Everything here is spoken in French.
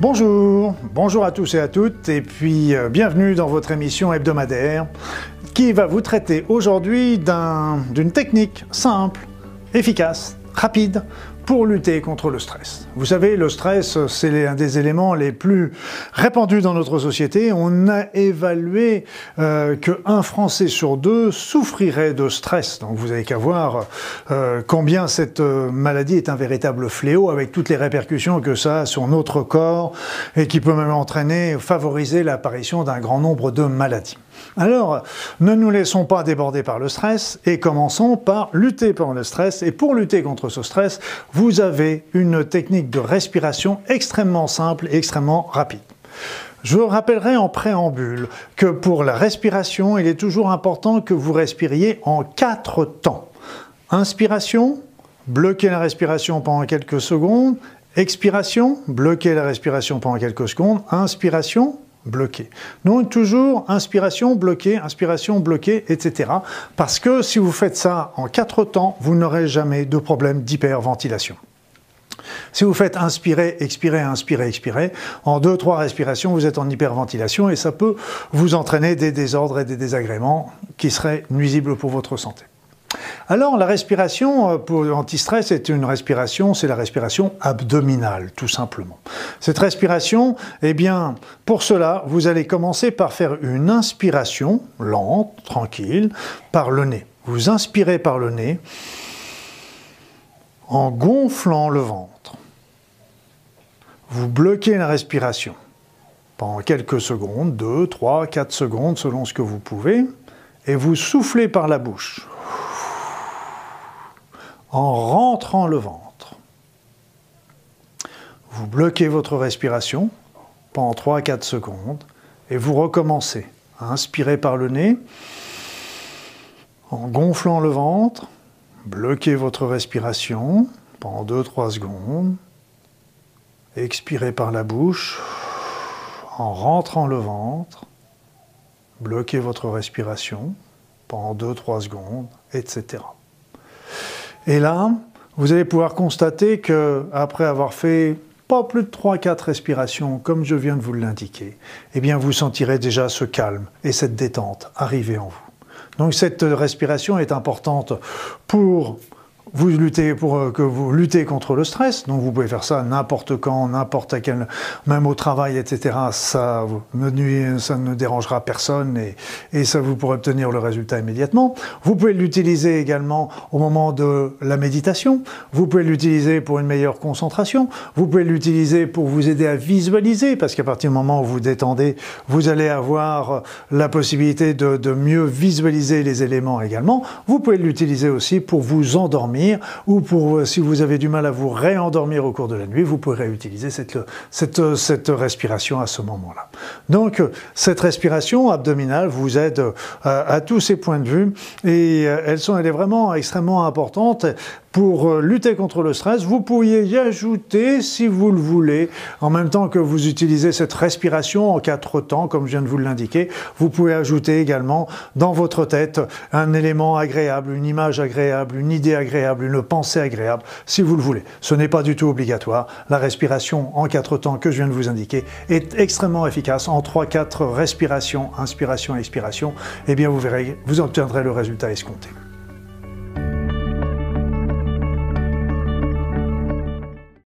Bonjour, bonjour à tous et à toutes, et puis euh, bienvenue dans votre émission hebdomadaire qui va vous traiter aujourd'hui d'une technique simple, efficace, rapide pour lutter contre le stress. Vous savez, le stress, c'est un des éléments les plus répandus dans notre société. On a évalué euh, qu'un Français sur deux souffrirait de stress. Donc vous avez qu'à voir euh, combien cette euh, maladie est un véritable fléau avec toutes les répercussions que ça a sur notre corps et qui peut même entraîner, favoriser l'apparition d'un grand nombre de maladies. Alors, ne nous laissons pas déborder par le stress et commençons par lutter contre le stress. Et pour lutter contre ce stress, vous avez une technique de respiration extrêmement simple et extrêmement rapide. Je vous rappellerai en préambule que pour la respiration, il est toujours important que vous respiriez en quatre temps. Inspiration, bloquez la respiration pendant quelques secondes. Expiration, bloquez la respiration pendant quelques secondes. Inspiration, bloqué. Donc toujours inspiration bloquée, inspiration bloquée, etc. Parce que si vous faites ça en quatre temps, vous n'aurez jamais de problème d'hyperventilation. Si vous faites inspirer, expirer, inspirer, expirer, en deux, trois respirations, vous êtes en hyperventilation et ça peut vous entraîner des désordres et des désagréments qui seraient nuisibles pour votre santé. Alors la respiration euh, pour l'antistress est une respiration, c'est la respiration abdominale tout simplement. Cette respiration, eh bien pour cela, vous allez commencer par faire une inspiration lente, tranquille, par le nez. Vous inspirez par le nez en gonflant le ventre. Vous bloquez la respiration pendant quelques secondes, 2, 3, 4 secondes selon ce que vous pouvez, et vous soufflez par la bouche en rentrant le ventre. Vous bloquez votre respiration pendant 3-4 secondes et vous recommencez à inspirer par le nez en gonflant le ventre, bloquez votre respiration pendant 2-3 secondes, expirez par la bouche en rentrant le ventre, bloquez votre respiration pendant 2-3 secondes, etc. Et là, vous allez pouvoir constater que après avoir fait pas plus de 3-4 respirations, comme je viens de vous l'indiquer, eh bien vous sentirez déjà ce calme et cette détente arriver en vous. Donc cette respiration est importante pour vous luttez pour euh, que vous luttez contre le stress, donc vous pouvez faire ça n'importe quand, n'importe quel, même au travail, etc. Ça ne ça ne dérangera personne et, et ça vous pourrez obtenir le résultat immédiatement. Vous pouvez l'utiliser également au moment de la méditation. Vous pouvez l'utiliser pour une meilleure concentration. Vous pouvez l'utiliser pour vous aider à visualiser, parce qu'à partir du moment où vous détendez, vous allez avoir la possibilité de, de mieux visualiser les éléments également. Vous pouvez l'utiliser aussi pour vous endormir ou pour, euh, si vous avez du mal à vous réendormir au cours de la nuit, vous pourrez utiliser cette, cette, cette respiration à ce moment-là. Donc, cette respiration abdominale vous aide à, tous ces points de vue et euh, elles sont, elle est vraiment extrêmement importante pour euh, lutter contre le stress. Vous pourriez y ajouter, si vous le voulez, en même temps que vous utilisez cette respiration en quatre temps, comme je viens de vous l'indiquer, vous pouvez ajouter également dans votre tête un élément agréable, une image agréable, une idée agréable, une pensée agréable, si vous le voulez. Ce n'est pas du tout obligatoire. La respiration en quatre temps que je viens de vous indiquer est extrêmement efficace. En trois, quatre respirations, inspiration, expiration, eh bien vous verrez, vous obtiendrez le résultat escompté.